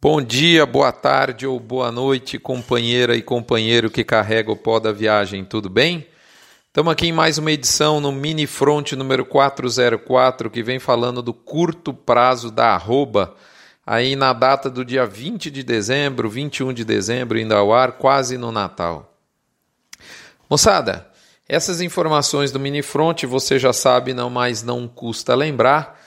Bom dia, boa tarde ou boa noite, companheira e companheiro que carrega o pó da viagem, tudo bem? Estamos aqui em mais uma edição no Mini Front número 404, que vem falando do curto prazo da arroba, aí na data do dia 20 de dezembro, 21 de dezembro, indo ao ar, quase no Natal. Moçada, essas informações do Mini Front você já sabe, não mais não custa lembrar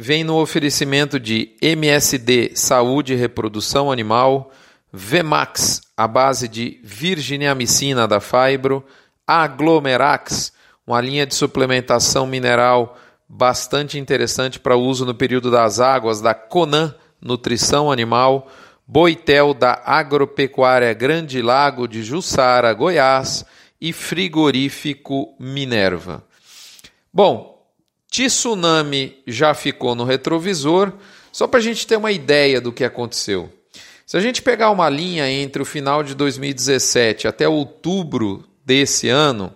vem no oferecimento de MSD Saúde e Reprodução Animal, Vemax, a base de virginiamicina da Fibro, Aglomerax, uma linha de suplementação mineral bastante interessante para uso no período das águas da Conan Nutrição Animal, Boitel da Agropecuária Grande Lago de Jussara, Goiás e Frigorífico Minerva. Bom, Tsunami já ficou no retrovisor, só para a gente ter uma ideia do que aconteceu. Se a gente pegar uma linha entre o final de 2017 até outubro desse ano,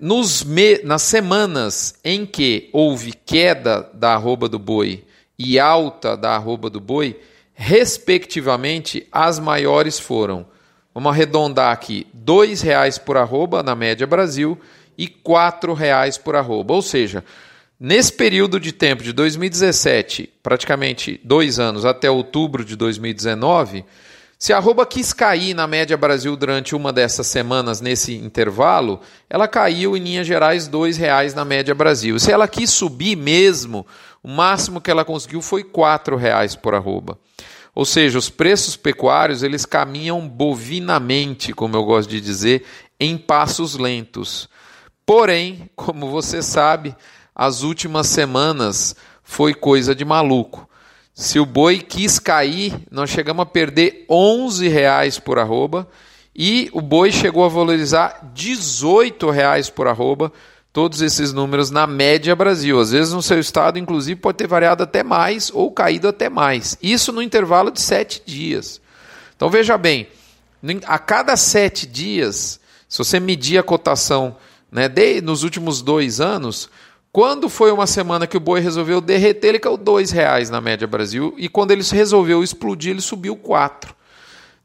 nos me... nas semanas em que houve queda da arroba do boi e alta da arroba do boi, respectivamente, as maiores foram, vamos arredondar aqui, R$ reais por arroba na média Brasil e R$ reais por arroba. Ou seja, Nesse período de tempo de 2017, praticamente dois anos, até outubro de 2019, se a arroba quis cair na média Brasil durante uma dessas semanas nesse intervalo, ela caiu em linhas gerais R$ reais na média Brasil. Se ela quis subir mesmo, o máximo que ela conseguiu foi R$ reais por arroba. Ou seja, os preços pecuários eles caminham bovinamente, como eu gosto de dizer, em passos lentos. Porém, como você sabe, as últimas semanas foi coisa de maluco. Se o boi quis cair, nós chegamos a perder 11 reais por arroba e o boi chegou a valorizar 18 reais por arroba. Todos esses números na média Brasil. Às vezes no seu estado, inclusive, pode ter variado até mais ou caído até mais. Isso no intervalo de sete dias. Então veja bem, a cada sete dias, se você medir a cotação né, de, nos últimos dois anos, quando foi uma semana que o boi resolveu derreter, ele caiu R$ reais na média Brasil. E quando ele resolveu explodir, ele subiu 4.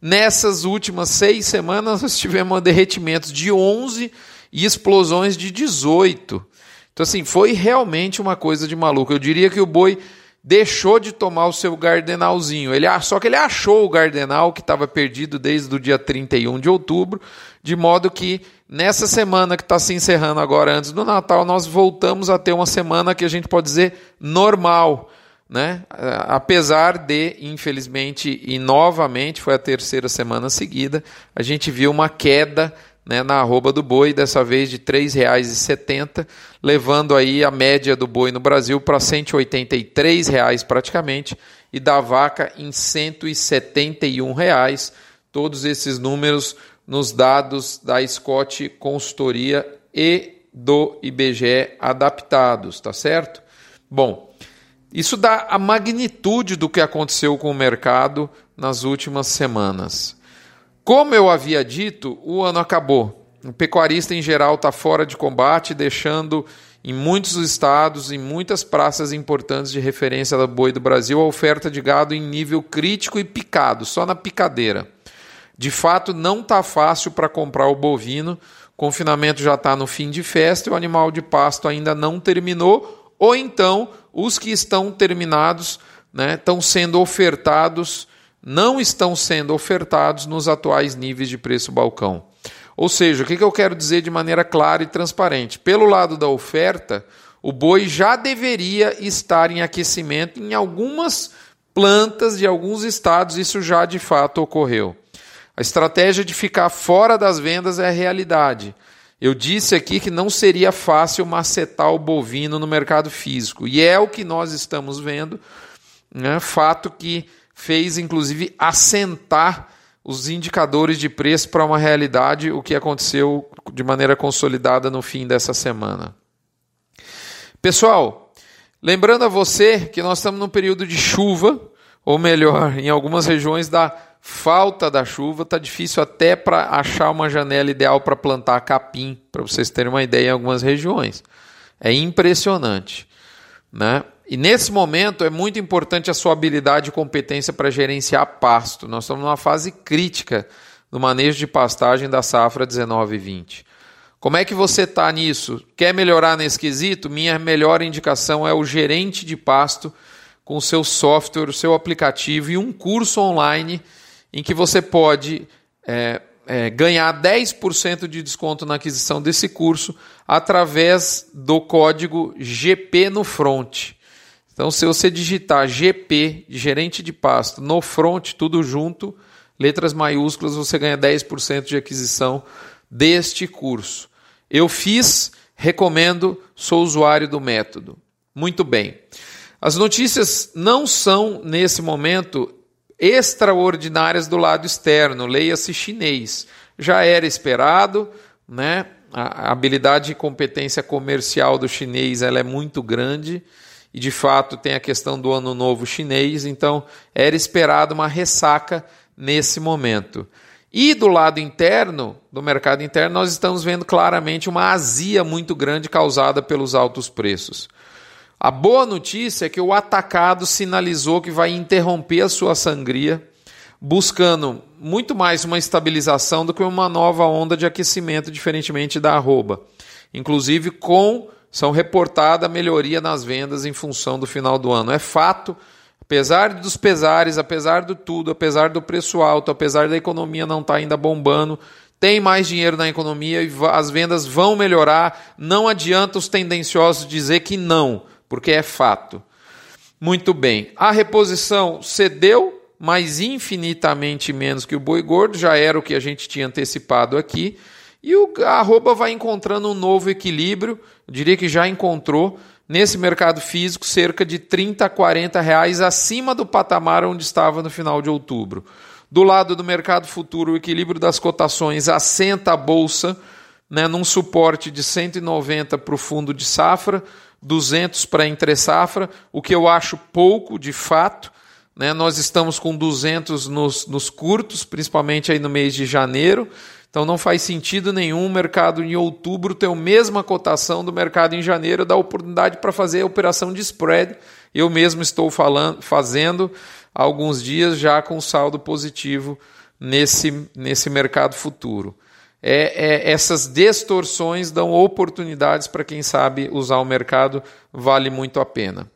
Nessas últimas seis semanas, nós tivemos derretimentos de 11 e explosões de 18. Então, assim, foi realmente uma coisa de maluco. Eu diria que o boi deixou de tomar o seu gardenalzinho. Ele, só que ele achou o gardenal que estava perdido desde o dia 31 de outubro, de modo que nessa semana que está se encerrando agora antes do Natal, nós voltamos a ter uma semana que a gente pode dizer normal. Né? Apesar de, infelizmente, e novamente foi a terceira semana seguida, a gente viu uma queda né, na arroba do boi, dessa vez de R$ 3,70, levando aí a média do boi no Brasil para 183 reais praticamente e da vaca em 171 reais. Todos esses números nos dados da Scott Consultoria e do IBGE adaptados, tá certo? Bom, isso dá a magnitude do que aconteceu com o mercado nas últimas semanas. Como eu havia dito, o ano acabou. O pecuarista em geral está fora de combate, deixando em muitos estados, em muitas praças importantes de referência da boi do Brasil, a oferta de gado em nível crítico e picado, só na picadeira. De fato, não está fácil para comprar o bovino. O confinamento já está no fim de festa e o animal de pasto ainda não terminou, ou então os que estão terminados né, estão sendo ofertados não estão sendo ofertados nos atuais níveis de preço balcão. Ou seja, o que eu quero dizer de maneira clara e transparente? Pelo lado da oferta, o boi já deveria estar em aquecimento em algumas plantas de alguns estados, isso já de fato ocorreu. A estratégia de ficar fora das vendas é a realidade. Eu disse aqui que não seria fácil macetar o bovino no mercado físico, e é o que nós estamos vendo, né? fato que fez inclusive assentar os indicadores de preço para uma realidade, o que aconteceu de maneira consolidada no fim dessa semana. Pessoal, lembrando a você que nós estamos num período de chuva, ou melhor, em algumas regiões da falta da chuva, está difícil até para achar uma janela ideal para plantar capim, para vocês terem uma ideia em algumas regiões. É impressionante. Né? E nesse momento é muito importante a sua habilidade e competência para gerenciar pasto. Nós estamos numa fase crítica no manejo de pastagem da safra 19 e 20. Como é que você está nisso? Quer melhorar nesse quesito? Minha melhor indicação é o gerente de pasto com o seu software, o seu aplicativo e um curso online em que você pode é, é, ganhar 10% de desconto na aquisição desse curso através do código GP no front. Então, se você digitar GP, gerente de pasto, no front, tudo junto, letras maiúsculas, você ganha 10% de aquisição deste curso. Eu fiz, recomendo, sou usuário do método. Muito bem. As notícias não são, nesse momento, extraordinárias do lado externo, leia-se chinês. Já era esperado, né? A habilidade e competência comercial do chinês ela é muito grande e de fato tem a questão do ano novo chinês, então era esperado uma ressaca nesse momento. E do lado interno, do mercado interno, nós estamos vendo claramente uma azia muito grande causada pelos altos preços. A boa notícia é que o atacado sinalizou que vai interromper a sua sangria, buscando muito mais uma estabilização do que uma nova onda de aquecimento, diferentemente da arroba. Inclusive com são reportada melhoria nas vendas em função do final do ano. É fato, apesar dos pesares, apesar do tudo, apesar do preço alto, apesar da economia não estar tá ainda bombando, tem mais dinheiro na economia e as vendas vão melhorar. Não adianta os tendenciosos dizer que não, porque é fato. Muito bem. A reposição cedeu, mas infinitamente menos que o boi gordo, já era o que a gente tinha antecipado aqui. E o, arroba vai encontrando um novo equilíbrio, eu diria que já encontrou, nesse mercado físico, cerca de 30 a 40 reais acima do patamar onde estava no final de outubro. Do lado do mercado futuro, o equilíbrio das cotações assenta a bolsa né, num suporte de 190 para o fundo de safra, 200 para entre safra, o que eu acho pouco de fato. Né, nós estamos com 200 nos, nos curtos, principalmente aí no mês de janeiro. Então não faz sentido nenhum o mercado em outubro ter a mesma cotação do mercado em janeiro, dá oportunidade para fazer a operação de spread. Eu mesmo estou falando, fazendo há alguns dias já com saldo positivo nesse, nesse mercado futuro. É, é, essas distorções dão oportunidades para quem sabe usar o mercado, vale muito a pena.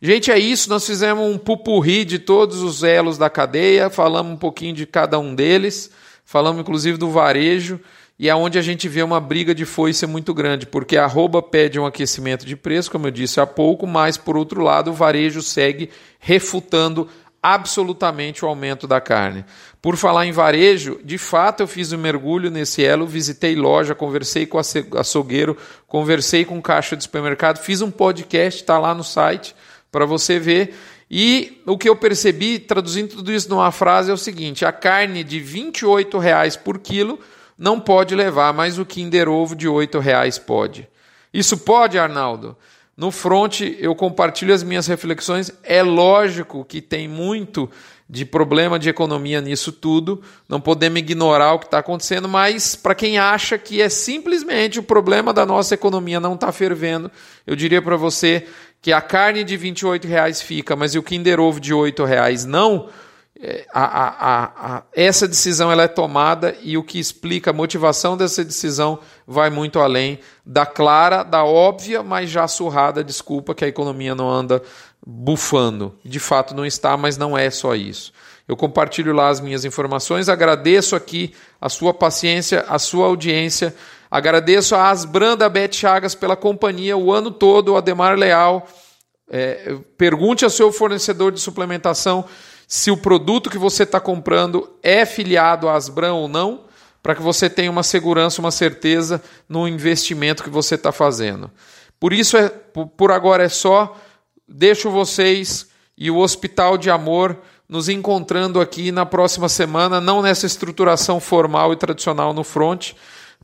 Gente, é isso. Nós fizemos um pupurri de todos os elos da cadeia, falamos um pouquinho de cada um deles. Falamos inclusive do varejo e é onde a gente vê uma briga de foice muito grande, porque a arroba pede um aquecimento de preço, como eu disse há pouco, mas por outro lado o varejo segue refutando absolutamente o aumento da carne. Por falar em varejo, de fato eu fiz um mergulho nesse elo, visitei loja, conversei com açougueiro, conversei com caixa de supermercado, fiz um podcast, está lá no site para você ver. E o que eu percebi, traduzindo tudo isso numa frase, é o seguinte: a carne de R$ 28,00 por quilo não pode levar, mas o Kinder Ovo de R$ 8,00 pode. Isso pode, Arnaldo? No front eu compartilho as minhas reflexões. É lógico que tem muito de problema de economia nisso tudo, não podemos ignorar o que está acontecendo, mas para quem acha que é simplesmente o problema da nossa economia não está fervendo, eu diria para você que a carne de 28 reais fica, mas o Kinder Ovo de 8 reais não, a, a, a, essa decisão ela é tomada e o que explica a motivação dessa decisão vai muito além da clara, da óbvia, mas já surrada desculpa que a economia não anda bufando. De fato não está, mas não é só isso. Eu compartilho lá as minhas informações, agradeço aqui a sua paciência, a sua audiência. Agradeço a Asbran da Bet Chagas pela companhia o ano todo, o Ademar Leal. É, pergunte ao seu fornecedor de suplementação se o produto que você está comprando é filiado à Asbran ou não, para que você tenha uma segurança, uma certeza no investimento que você está fazendo. Por isso, é, por agora é só. Deixo vocês e o Hospital de Amor nos encontrando aqui na próxima semana, não nessa estruturação formal e tradicional no front,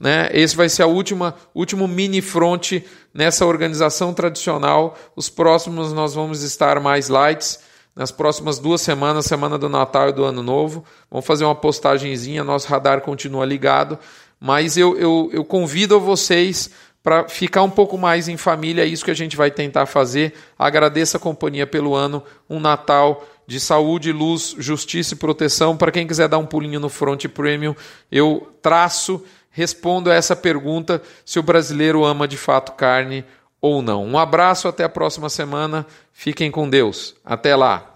né? Esse vai ser a última último mini front nessa organização tradicional. Os próximos nós vamos estar mais lights. Nas próximas duas semanas, semana do Natal e do Ano Novo, vamos fazer uma postagenzinha. Nosso radar continua ligado, mas eu, eu, eu convido vocês para ficar um pouco mais em família, é isso que a gente vai tentar fazer. Agradeço a companhia pelo ano, um Natal de saúde, luz, justiça e proteção. Para quem quiser dar um pulinho no Front Premium, eu traço, respondo a essa pergunta se o brasileiro ama de fato carne ou não. Um abraço, até a próxima semana. Fiquem com Deus. Até lá.